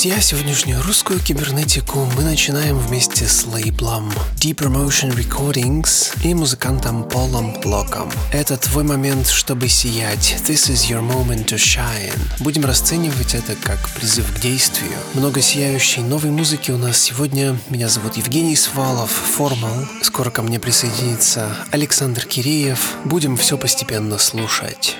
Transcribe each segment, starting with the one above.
Друзья! Сегодняшнюю русскую кибернетику мы начинаем вместе с лейблом Deep Promotion Recordings и музыкантом Полом Блоком. Это твой момент, чтобы сиять. This is your moment to shine. Будем расценивать это как призыв к действию. Много сияющей новой музыки у нас сегодня. Меня зовут Евгений Свалов, Формал. Скоро ко мне присоединится Александр Киреев. Будем все постепенно слушать.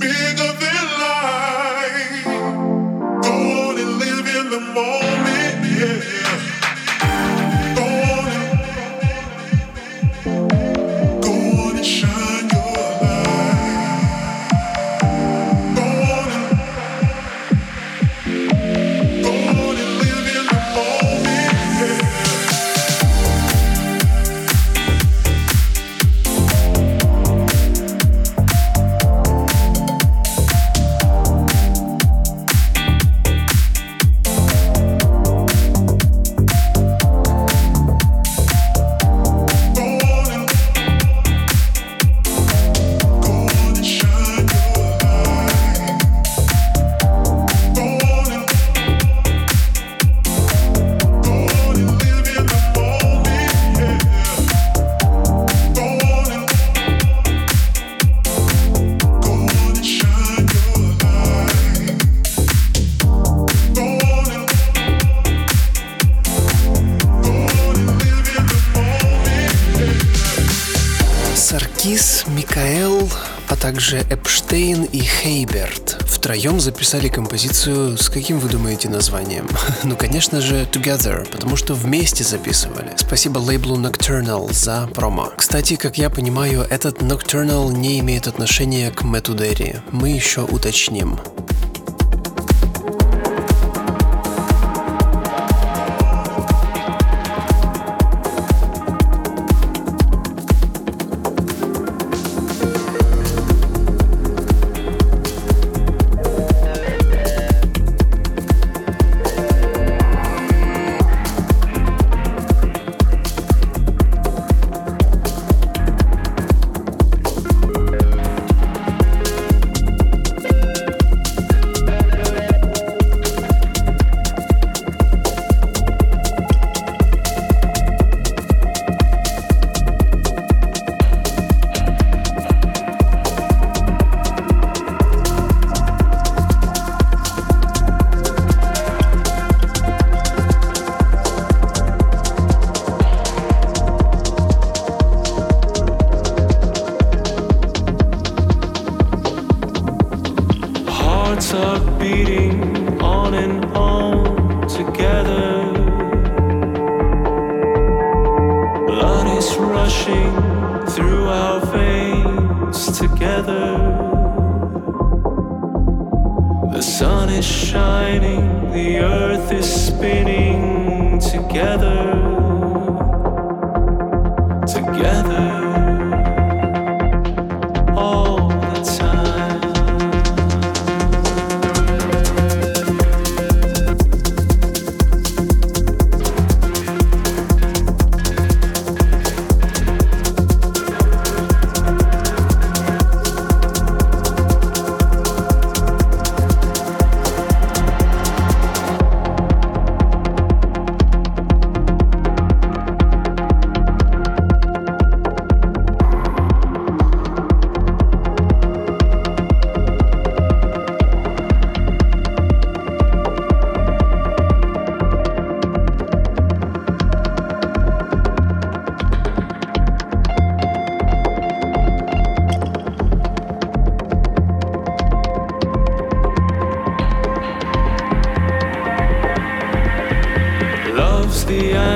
big втроем записали композицию с каким вы думаете названием? ну, конечно же, Together, потому что вместе записывали. Спасибо лейблу Nocturnal за промо. Кстати, как я понимаю, этот Nocturnal не имеет отношения к Мэту Дерри. Мы еще уточним.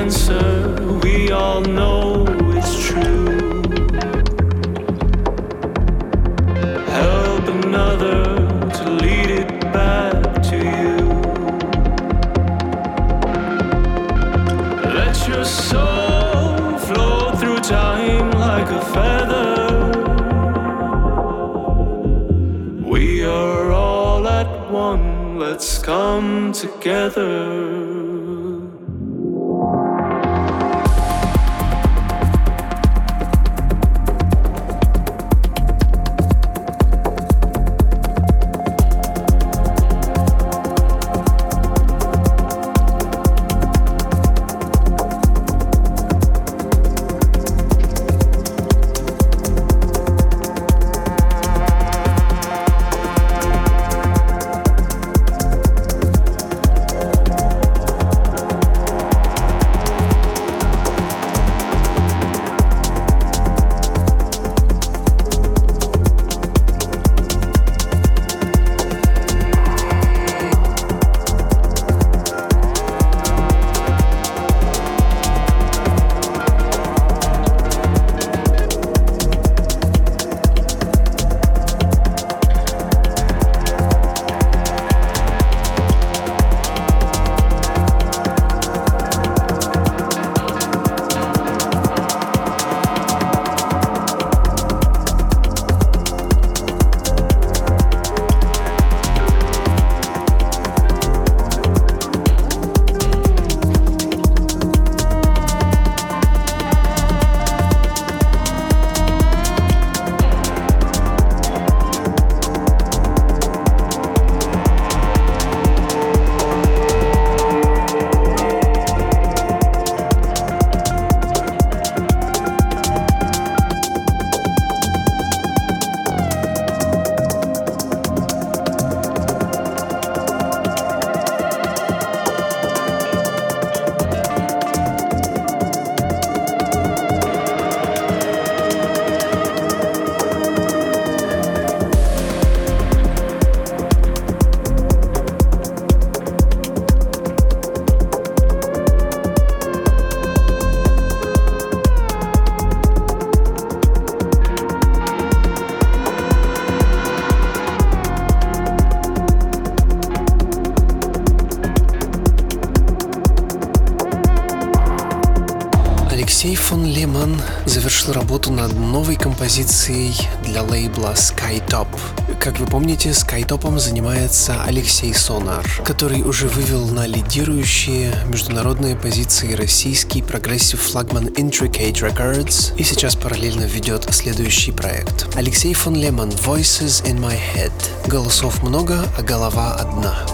answer we all know is true. Help another to lead it back to you. Let your soul flow through time like a feather. We are all at one, let's come together. Композицией для лейбла Skytop. Как вы помните, Skytop ом занимается Алексей Сонар, который уже вывел на лидирующие международные позиции российский progressive флагман Intricate Records и сейчас параллельно ведет следующий проект. Алексей фон Лемон Voices in My Head. Голосов много, а голова одна.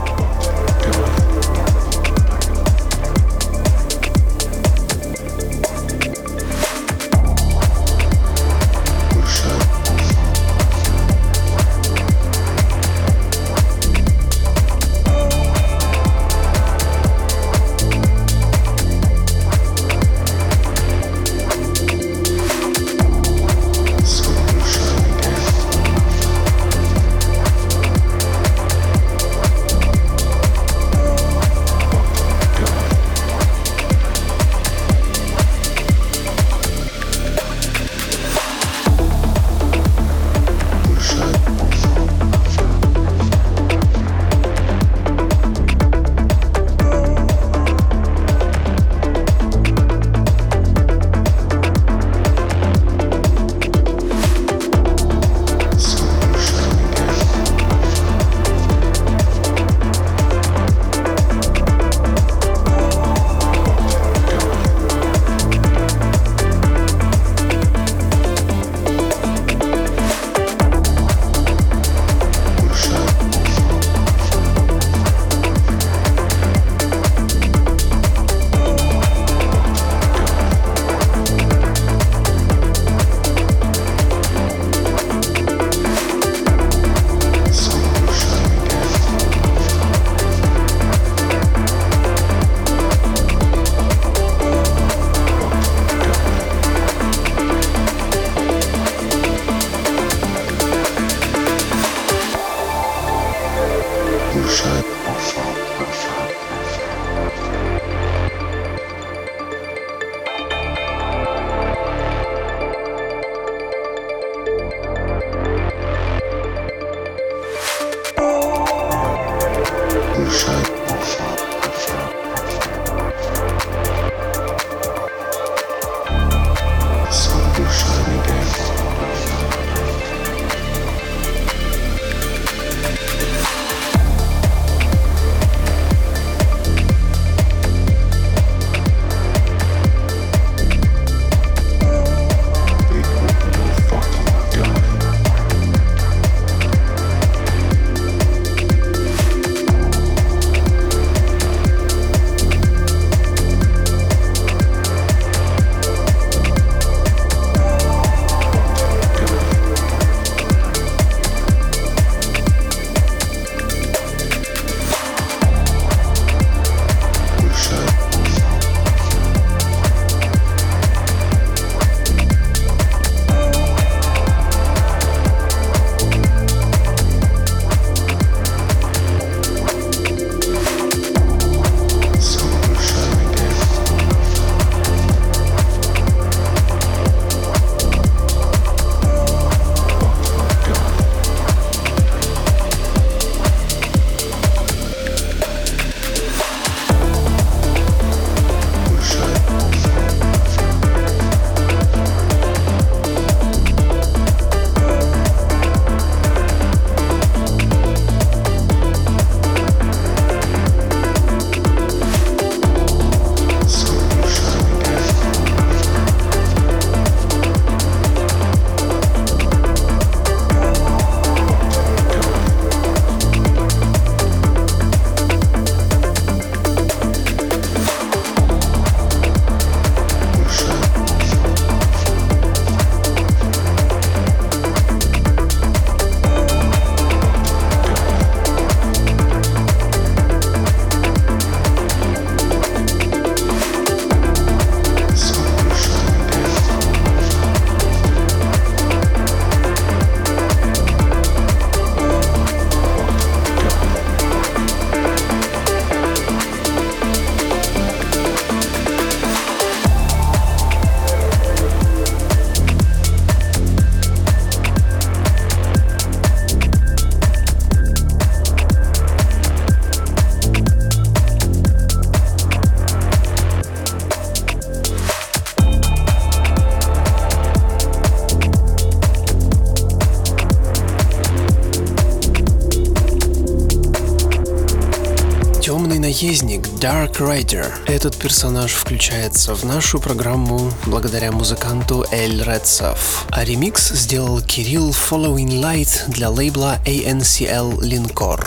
Rider. Этот персонаж включается в нашу программу благодаря музыканту Эль Рецов. А ремикс сделал Кирилл Following Light для лейбла ANCL Linkor.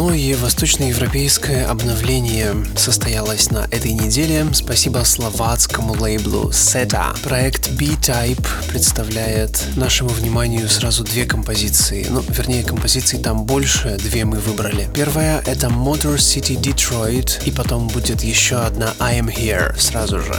Двойное восточноевропейское обновление состоялось на этой неделе. Спасибо словацкому лейблу SETA. Проект B-Type представляет нашему вниманию сразу две композиции. Ну, вернее, композиций там больше, две мы выбрали. Первая — это Motor City Detroit, и потом будет еще одна I Am Here сразу же.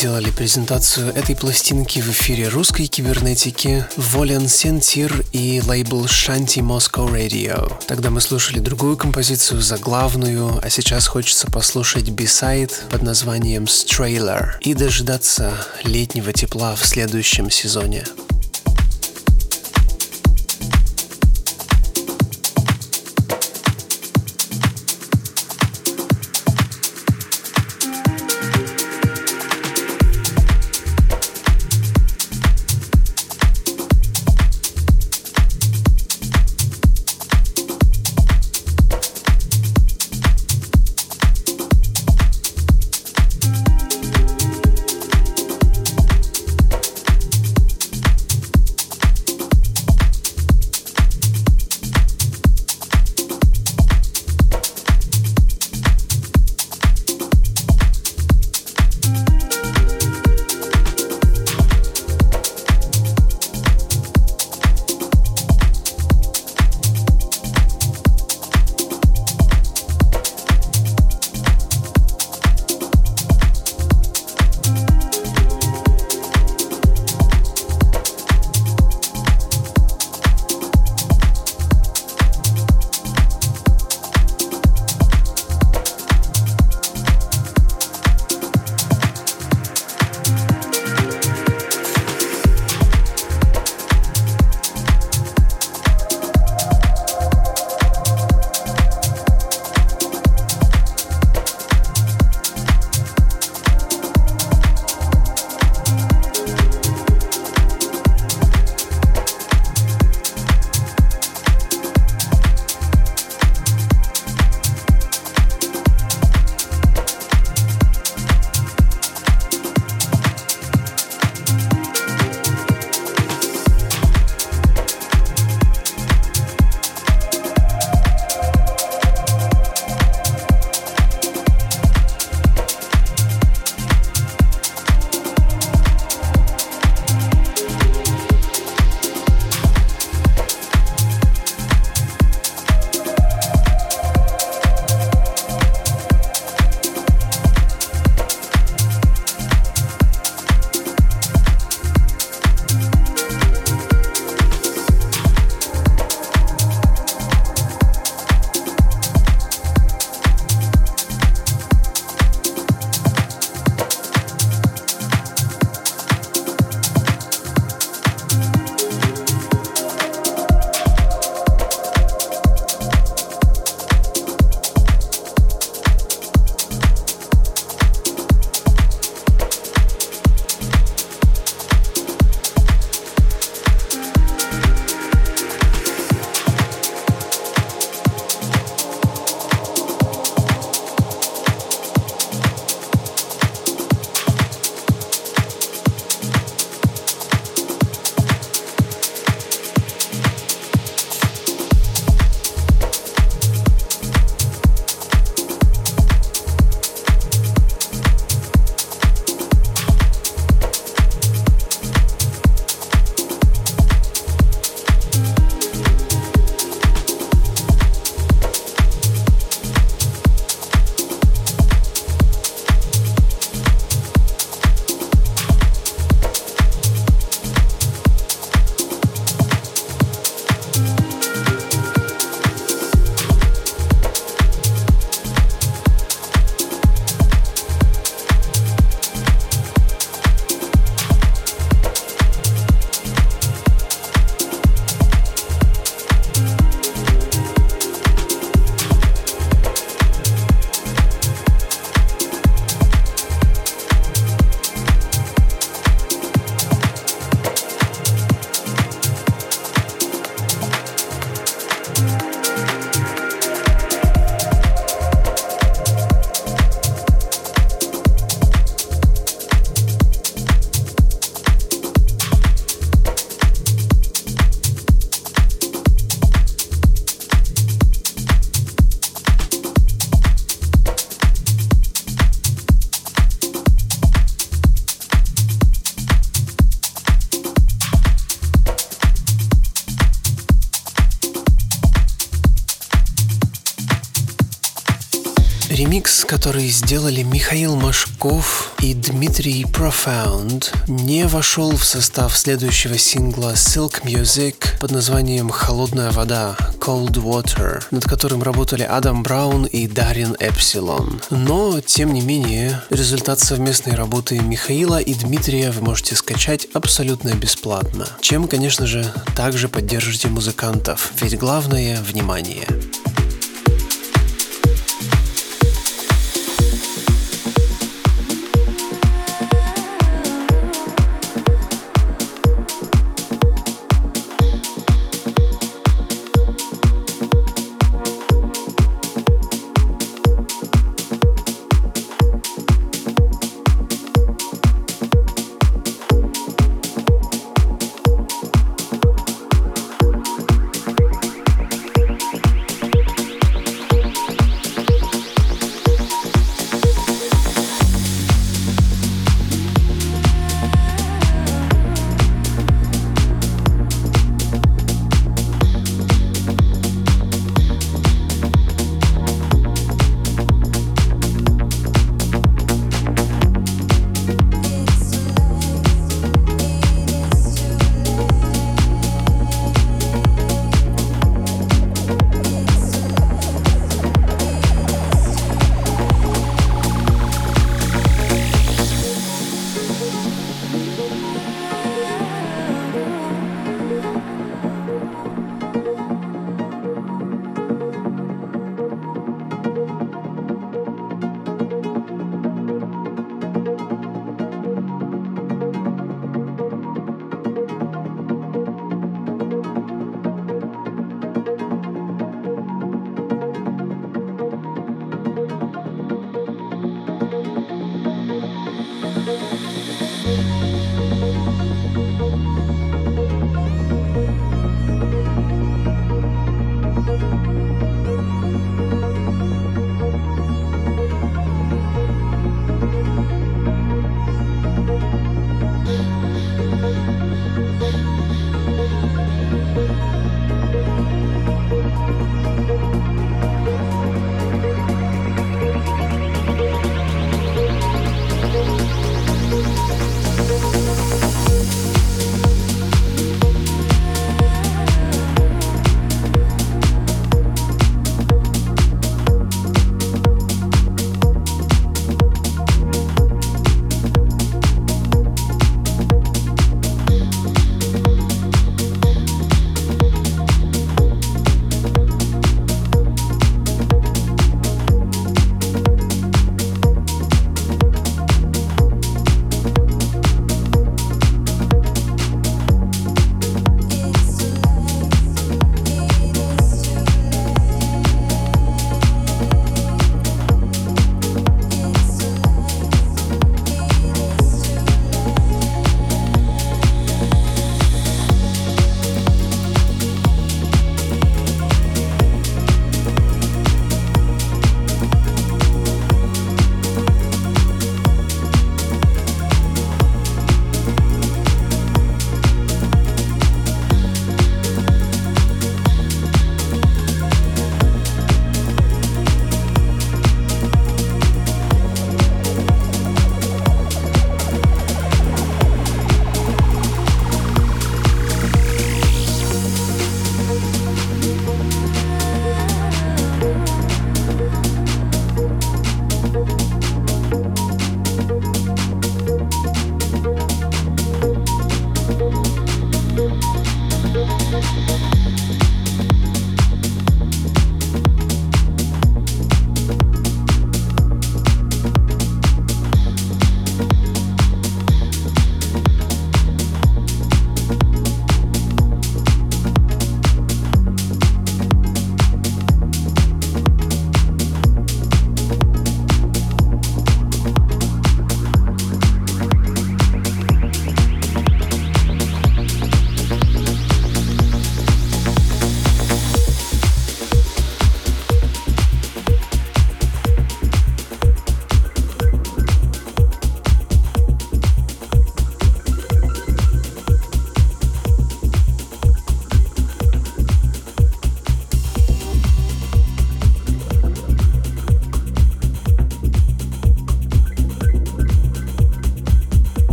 Делали презентацию этой пластинки в эфире русской кибернетики Волен Сентир и лейбл Shanti Moscow Radio. Тогда мы слушали другую композицию заглавную, а сейчас хочется послушать B-сайд под названием Strailer и дождаться летнего тепла в следующем сезоне. Который сделали Михаил Машков и Дмитрий Profound, не вошел в состав следующего сингла Silk Music под названием «Холодная вода» Cold Water, над которым работали Адам Браун и Дарин Эпсилон. Но, тем не менее, результат совместной работы Михаила и Дмитрия вы можете скачать абсолютно бесплатно, чем, конечно же, также поддержите музыкантов, ведь главное – внимание.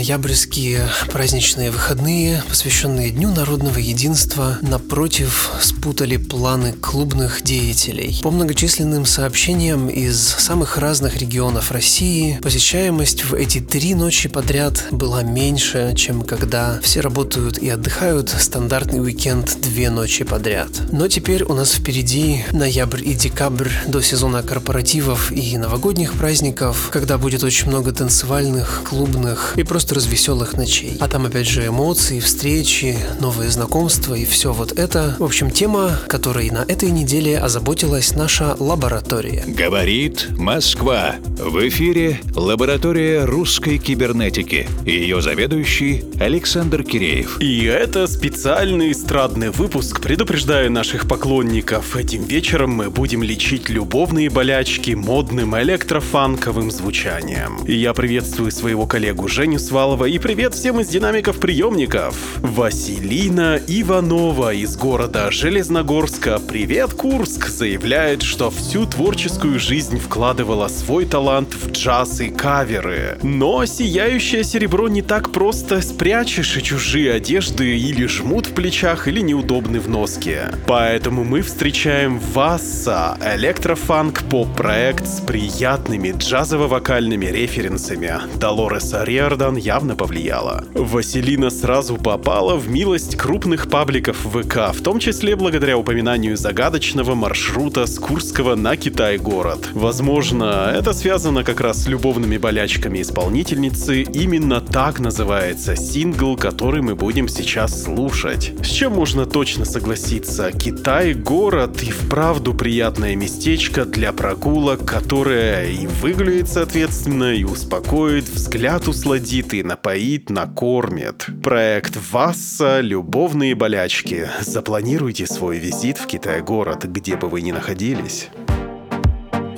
Ноябрьские праздничные выходные, посвященные Дню народного единства, напротив спутали планы клубных деятелей. По многочисленным сообщениям из самых разных регионов России, посещаемость в эти три ночи подряд была меньше, чем когда все работают и отдыхают стандартный уикенд две ночи подряд. Но теперь у нас впереди ноябрь и декабрь до сезона корпоративов и новогодних праздников, когда будет очень много танцевальных, клубных и просто развеселых ночей. А там опять же эмоции, встречи, новые знакомства и все вот это. В общем, тема, которой на этой неделе озаботилась наша лаборатория. Говорит Москва. В эфире лаборатория русской кибернетики. Ее заведующий Александр Киреев. И это специальный эстрадный выпуск. Предупреждаю наших поклонников, этим вечером мы будем лечить любовные болячки модным электрофанковым звучанием. И я приветствую своего коллегу Женю Свалова и привет всем из динамиков приемников. Василина Иванова из города Железногорска «Привет, Курск» заявляет, что всю творческую жизнь вкладывала свой талант в джаз и каверы. Но сияющее серебро не так просто спрячешь и чужие одежды или жмут в плечах, или неудобны в носке. Поэтому мы встречаем Васса, электрофанк поп-проект с приятными джазово-вокальными референсами. Долореса Риордан явно повлияла. Василина сразу попала в милость крупных пабликов ВК, в том числе благодаря упоминанию загадочного маршрута с Курского на Китай-город. Возможно, это связано как раз с любовными болячками исполнительницы. Именно так называется сингл, который мы будем сейчас слушать. С чем можно точно согласиться? Китай-город и вправду приятное местечко для прогулок, которое и выглядит соответственно, и успокоит, взгляд усладит и напоит, накормит. Проект Васса «Любовные болячки». Запланируйте свой визит в Китай-город, где бы вы ни находились.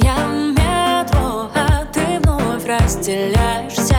Я в метро, а ты вновь разделяешься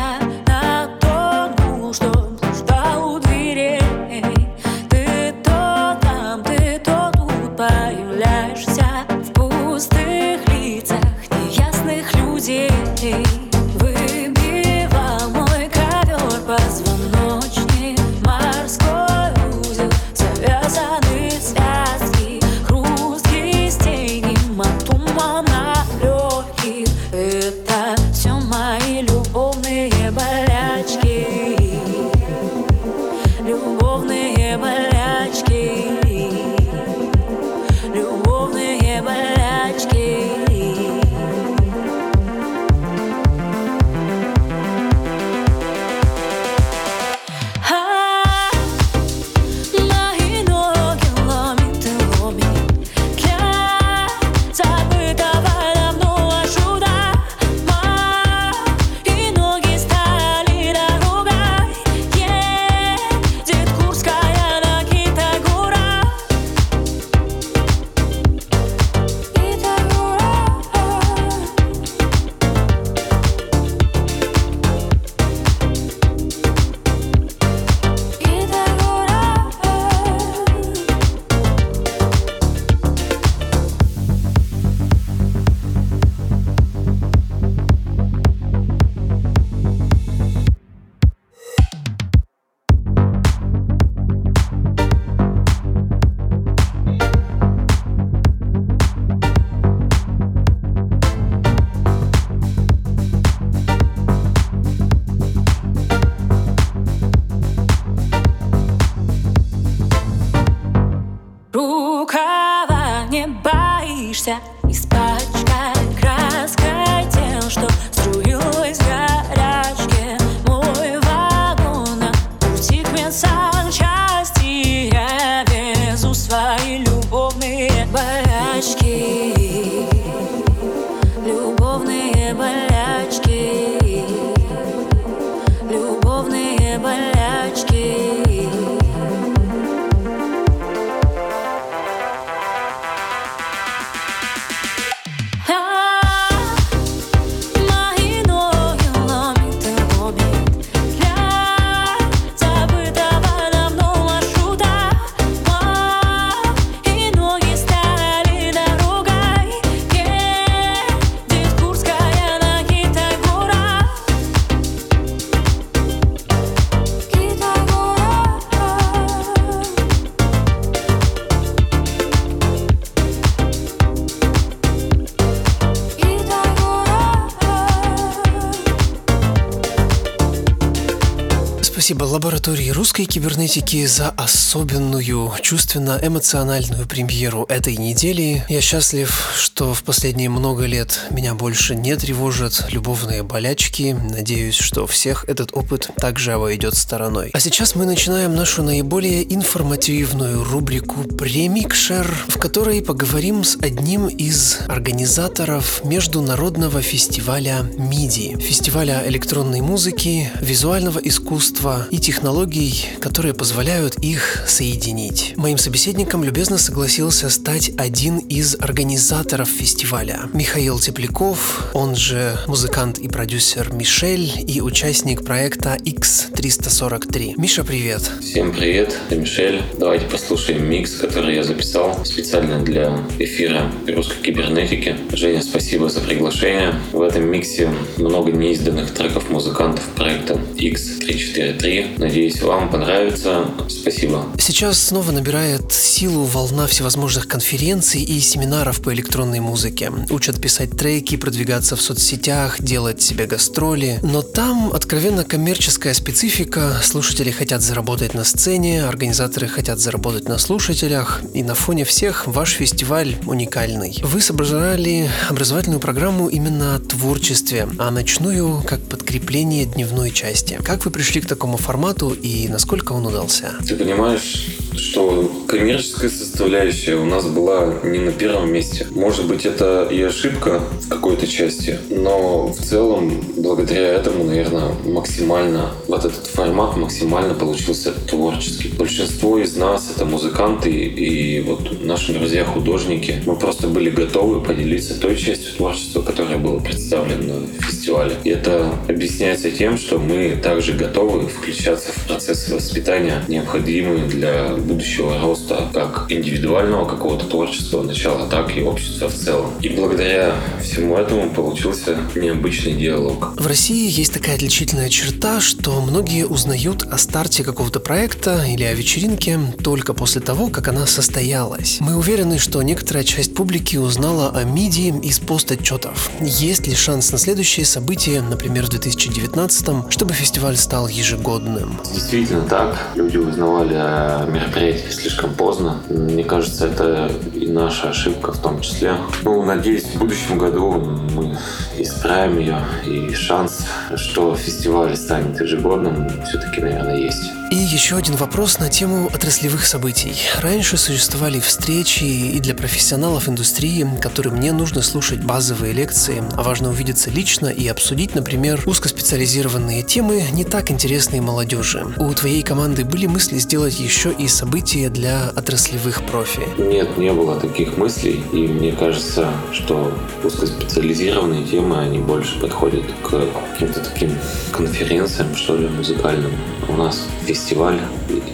лаборатории русской кибернетики за особенную чувственно-эмоциональную премьеру этой недели. Я счастлив, что в последние много лет меня больше не тревожат любовные болячки. Надеюсь, что всех этот опыт также обойдет стороной. А сейчас мы начинаем нашу наиболее информативную рубрику «Премикшер», в которой поговорим с одним из организаторов международного фестиваля MIDI, фестиваля электронной музыки, визуального искусства и технологий, которые позволяют их соединить. Моим собеседником любезно согласился стать один из организаторов фестиваля. Михаил Тепляков, он же музыкант и продюсер Мишель и участник проекта X343. Миша, привет! Всем привет, это Мишель. Давайте послушаем микс, который я записал специально для эфира русской кибернетики. Женя, спасибо за приглашение. В этом миксе много неизданных треков музыкантов проекта X343. Надеюсь, вам понравится. Спасибо. Сейчас снова набирает силу волна всевозможных конференций и семинаров по электронной музыке. Учат писать треки, продвигаться в соцсетях, делать себе гастроли. Но там откровенно коммерческая специфика. Слушатели хотят заработать на сцене, организаторы хотят заработать на слушателях. И на фоне всех ваш фестиваль уникальный. Вы собрали образовательную программу именно о творчестве, а ночную как подкрепление дневной части. Как вы пришли к такому формату и насколько он удался? Ты понимаешь, что коммерческая составляющая у нас была не на первом месте. Может быть, это и ошибка в какой-то части, но в целом, благодаря этому, наверное, максимально вот этот формат максимально получился творческий. Большинство из нас это музыканты и вот наши друзья-художники. Мы просто были готовы поделиться той частью творчества, которая была представлена на фестивале. И это объясняется тем, что мы также готовы включаться в процессы воспитания, необходимые для будущего роста как индивидуального какого-то творчества начала, так и общества в целом. И благодаря всему этому получился необычный диалог. В России есть такая отличительная черта, что многие узнают о старте какого-то проекта или о вечеринке только после того, как она состоялась. Мы уверены, что некоторая часть публики узнала о MIDI из пост-отчетов. Есть ли шанс на следующие события, например, в 2019, чтобы фестиваль стал ежегодным? Действительно так. Люди узнавали о мероприятии слишком поздно. Мне кажется, это и наша ошибка в том числе. Ну, надеюсь, в будущем году мы исправим ее, и шанс, что фестиваль станет ежегодным, все-таки, наверное, есть. И еще один вопрос на тему отраслевых событий. Раньше существовали встречи и для профессионалов индустрии, которым не нужно слушать базовые лекции, а важно увидеться лично и обсудить, например, узкоспециализированные темы, не так интересные молодежи. У твоей команды были мысли сделать еще и события для отраслевых профи? Нет, не было таких мыслей, и мне кажется, что узкоспециализированные темы, они больше подходят к каким-то таким конференциям, что ли, музыкальным. У нас фестиваль,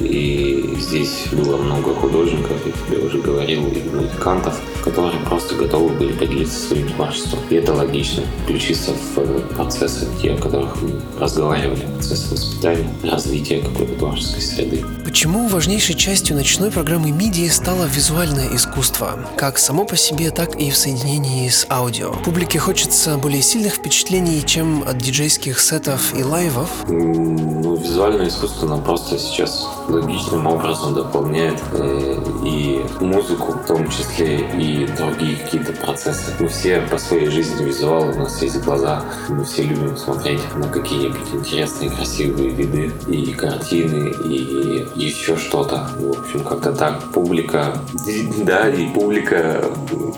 и здесь было много художников, я тебе уже говорил, и музыкантов, которые просто готовы были поделиться своим творчеством. И это логично, включиться в процессы, те, о которых мы разговаривали, процессы воспитания, развития какой-то творческой среды. Почему важнейшей частью ночной программы MIDI стало визуальное искусство, как само по себе, так и в соединении с аудио? Публике хочется более сильных впечатлений, чем от диджейских сетов и лайвов? Ну, визуальное искусство нам просто сейчас логичным образом дополняет э, и музыку, в том числе и другие какие-то процессы. Мы все по своей жизни визуалы, у нас есть глаза, мы все любим смотреть на какие-нибудь интересные, красивые виды и картины, и еще что-то. В общем, как-то так. Публика, да, и публика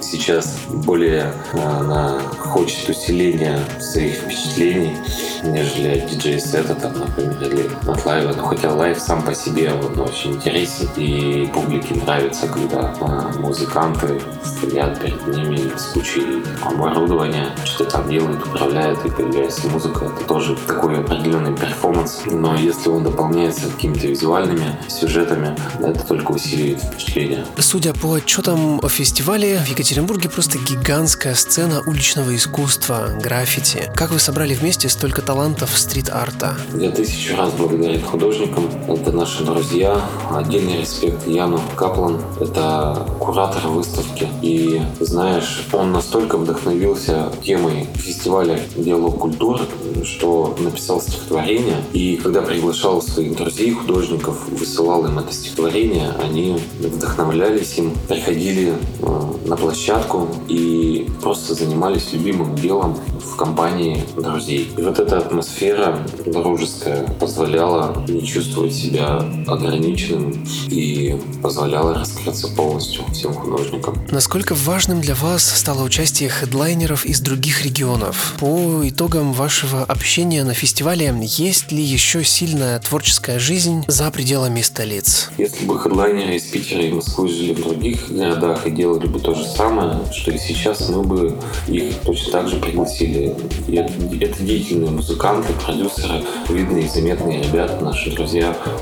сейчас более она хочет усиления своих впечатлений, нежели диджей-сета, там, например, или от лайва. Но хотя лайв сам по себе он очень интересен, и публике нравится, когда а, музыканты стоят перед ними с кучей оборудования, что-то там делают, управляют, и появляется музыка. Это тоже такой определенный перформанс. Но если он дополняется какими-то визуальными сюжетами, это только усиливает впечатление. Судя по отчетам о фестивале, в Екатеринбурге просто гигантская сцена уличного искусства, граффити. Как вы собрали вместе столько талантов стрит-арта. Я тысячу раз благодарен художникам. Это наши друзья. Отдельный респект Яну Каплан. Это куратор выставки. И знаешь, он настолько вдохновился темой фестиваля «Диалог культур», что написал стихотворение. И когда приглашал своих друзей, художников, высылал им это стихотворение, они вдохновлялись им, приходили э, на площадку и просто занимались любимым делом в компании друзей. И вот эта атмосфера дружеская позволяла не чувствовать себя ограниченным и позволяла раскрыться полностью всем художникам. Насколько важным для вас стало участие хедлайнеров из других регионов? По итогам вашего общения на фестивале, есть ли еще сильная творческая жизнь за пределами столиц? Если бы хедлайнеры из Питера и Москвы жили в других городах и делали бы то же самое, что и сейчас, мы бы их точно так же пригласили. И это, это деятельные музыканты, продюсеры, видные и заметные ребята, наши друзья.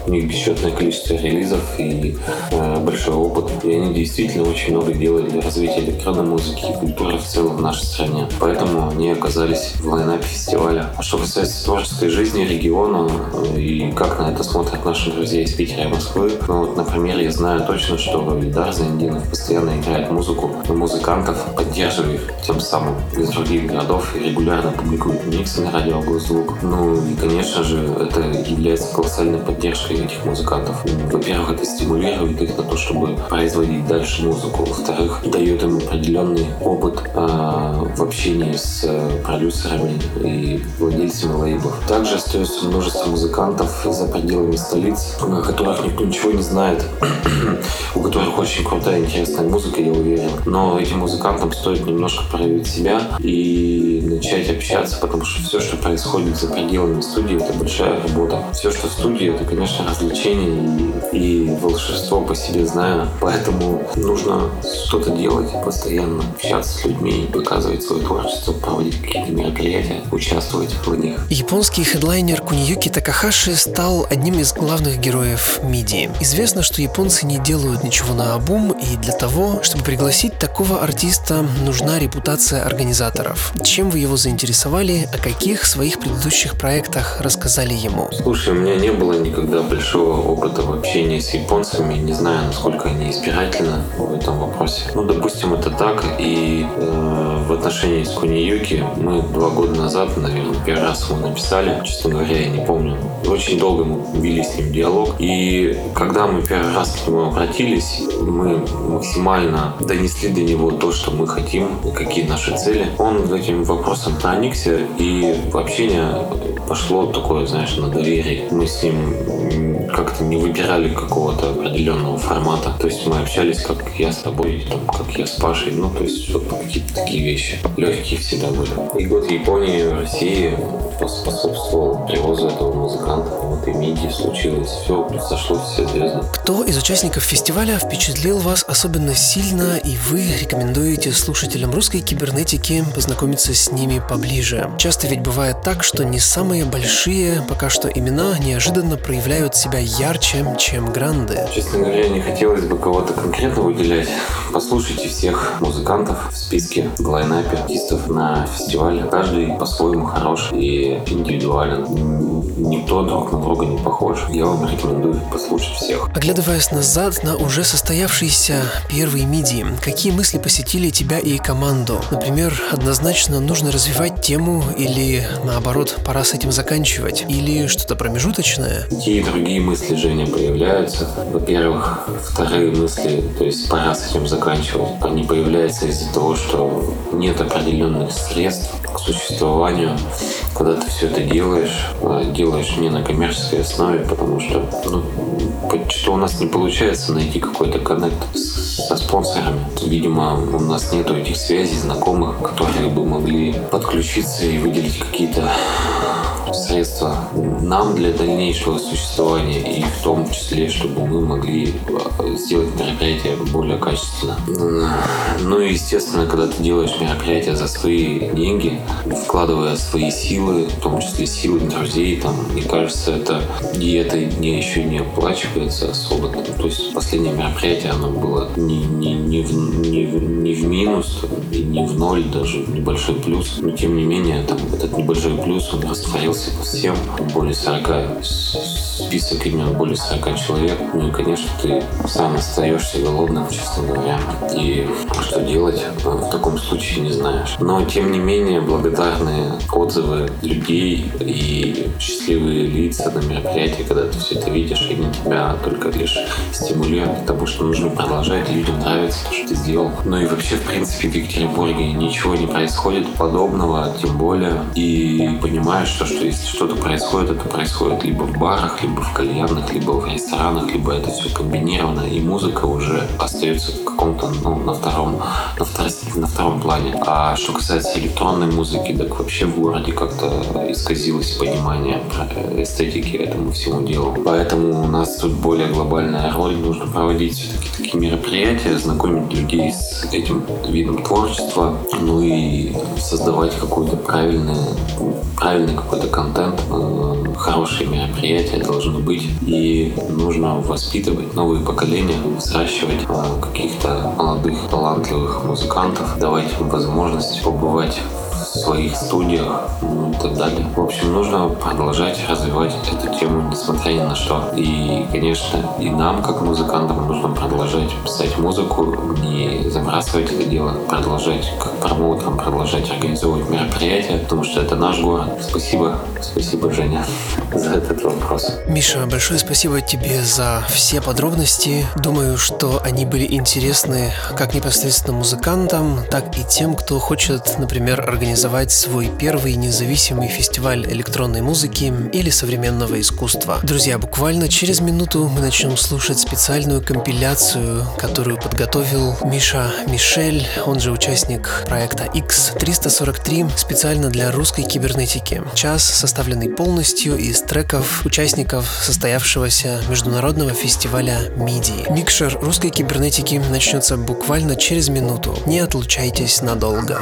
У них бесчетное количество релизов и э, большой опыт. И они действительно очень много делали для развития электронной музыки и культуры в целом в нашей стране. Поэтому они оказались в лайнапе фестиваля. А что касается творческой жизни региона э, и как на это смотрят наши друзья из Питера и Москвы, ну вот, например, я знаю точно, что Ильдар Зайндинов постоянно играет музыку, музыкантов поддерживает тем самым из других городов и регулярно публикует миксы на радио Госзвук. Ну и, конечно же, это является колоссальной поддержкой этих музыкантов. Во-первых, это стимулирует их на то, чтобы производить дальше музыку. Во-вторых, дает им определенный опыт э, в общении с продюсерами и владельцами лейблов. Также остается множество музыкантов за пределами столиц, о которых никто ничего не знает, у которых очень крутая, интересная музыка, я уверен. Но этим музыкантам стоит немножко проявить себя и начать общаться, потому что все, что происходит за пределами студии, это большая работа. Все, что в студии, это, конечно, развлечение и, волшебство по себе знаю. Поэтому нужно что-то делать постоянно, общаться с людьми, показывать свое творчество, проводить какие-то мероприятия, участвовать в них. Японский хедлайнер Куниюки Такахаши стал одним из главных героев MIDI. Известно, что японцы не делают ничего на обум, и для того, чтобы пригласить такого артиста, нужна репутация организаторов. Чем вы его заинтересовали, о каких своих предыдущих проектах рассказали ему? Слушай, у меня не было никогда большого опыта в общении с японцами, не знаю, насколько они избирательны в этом вопросе. Ну, допустим, это так, и э, в отношении с Куниюки мы два года назад, наверное, первый раз ему написали, честно говоря, я не помню. Очень долго мы вели с ним диалог, и когда мы первый раз к нему обратились, мы максимально донесли до него то, что мы хотим, какие наши цели. Он этим вопросом проникся, и общение пошло такое, знаешь, на доверие. Мы с ним как-то не выбирали какого-то определенного формата. То есть мы общались, как я с тобой, там, как я с Пашей. Ну, то есть вот какие-то такие вещи. Легкие всегда были. И год Японии России способствовал привозу этого музыканта. Вот и миди случилось. Все, сошлось все звезды. Кто из участников фестиваля впечатлил вас особенно сильно, и вы рекомендуете слушателям русской кибернетики познакомиться с ними поближе? Часто ведь бывает так, что не самые большие пока что имена неожиданно проявляют себя ярче, чем гранды. Честно говоря, не хотелось бы кого-то конкретно выделять. Послушайте всех музыкантов в списке в лайнапе артистов на фестивале. Каждый по-своему хорош и индивидуален. Никто друг на друга не похож. Я вам рекомендую послушать всех. Оглядываясь назад на уже состоявшийся первый миди, какие мысли посетили тебя и команду? Например, однозначно нужно развивать тему или наоборот, пора с этим заканчивать? Или что-то промежуточное? Какие другие мысли, Женя, появляются? Во-первых, вторые мысли, то есть пора с этим заканчивать, они появляются из-за того, что нет определенных средств к существованию, когда ты все это делаешь, делаешь не на коммерческой основе, потому что ну, что у нас не получается найти какой-то коннект со спонсорами. Видимо, у нас нету этих связей, знакомых, которые бы могли подключиться и выделить какие-то средства нам для дальнейшего существования и в том числе, чтобы мы могли э, сделать мероприятие более качественно. Ну и, естественно, когда ты делаешь мероприятие за свои деньги, вкладывая свои силы, в том числе силы друзей, там, мне кажется, это и это не, еще не оплачивается особо. То есть последнее мероприятие, оно было не, не, не, в, не, не в минус, не в ноль, даже небольшой плюс. Но тем не менее, там, этот небольшой плюс, он растворился по всем, более 40, список имен более 40 человек. Ну и, конечно, ты сам остаешься голодным, честно говоря. И что делать в таком случае не знаешь. Но, тем не менее, благодарные отзывы людей и счастливые лица на мероприятии, когда ты все это видишь, они тебя только лишь стимулируют, потому что нужно продолжать, людям нравится то, что ты сделал. Ну и вообще, в принципе, в Екатеринбурге ничего не происходит подобного, тем более. И понимаешь, что, что если что-то происходит, это происходит либо в барах, либо в кальянах, либо в ресторанах, либо это все комбинировано, и музыка уже остается в каком-то, ну, на втором, на, втор... на втором плане. А что касается электронной музыки, так вообще в городе как-то исказилось понимание эстетики этому всему делу. Поэтому у нас тут более глобальная роль. Нужно проводить все-таки такие мероприятия, знакомить людей с этим видом творчества, ну и создавать какой-то правильный, правильный какой-то контент. Э, хорошие мероприятия должны быть. И нужно воспитывать новые поколения, взращивать э, каких-то молодых, талантливых музыкантов, давать им возможность побывать своих студиях ну, и так далее. В общем, нужно продолжать развивать эту тему, несмотря ни на что. И, конечно, и нам, как музыкантам, нужно продолжать писать музыку, не забрасывать это дело, продолжать как промоутерам, продолжать организовывать мероприятия, потому что это наш город. Спасибо, спасибо, Женя, за этот вопрос. Миша, большое спасибо тебе за все подробности. Думаю, что они были интересны как непосредственно музыкантам, так и тем, кто хочет, например, организовать организовать свой первый независимый фестиваль электронной музыки или современного искусства. Друзья, буквально через минуту мы начнем слушать специальную компиляцию, которую подготовил Миша Мишель, он же участник проекта X343, специально для русской кибернетики. Час, составленный полностью из треков участников состоявшегося международного фестиваля MIDI. Микшер русской кибернетики начнется буквально через минуту. Не отлучайтесь надолго.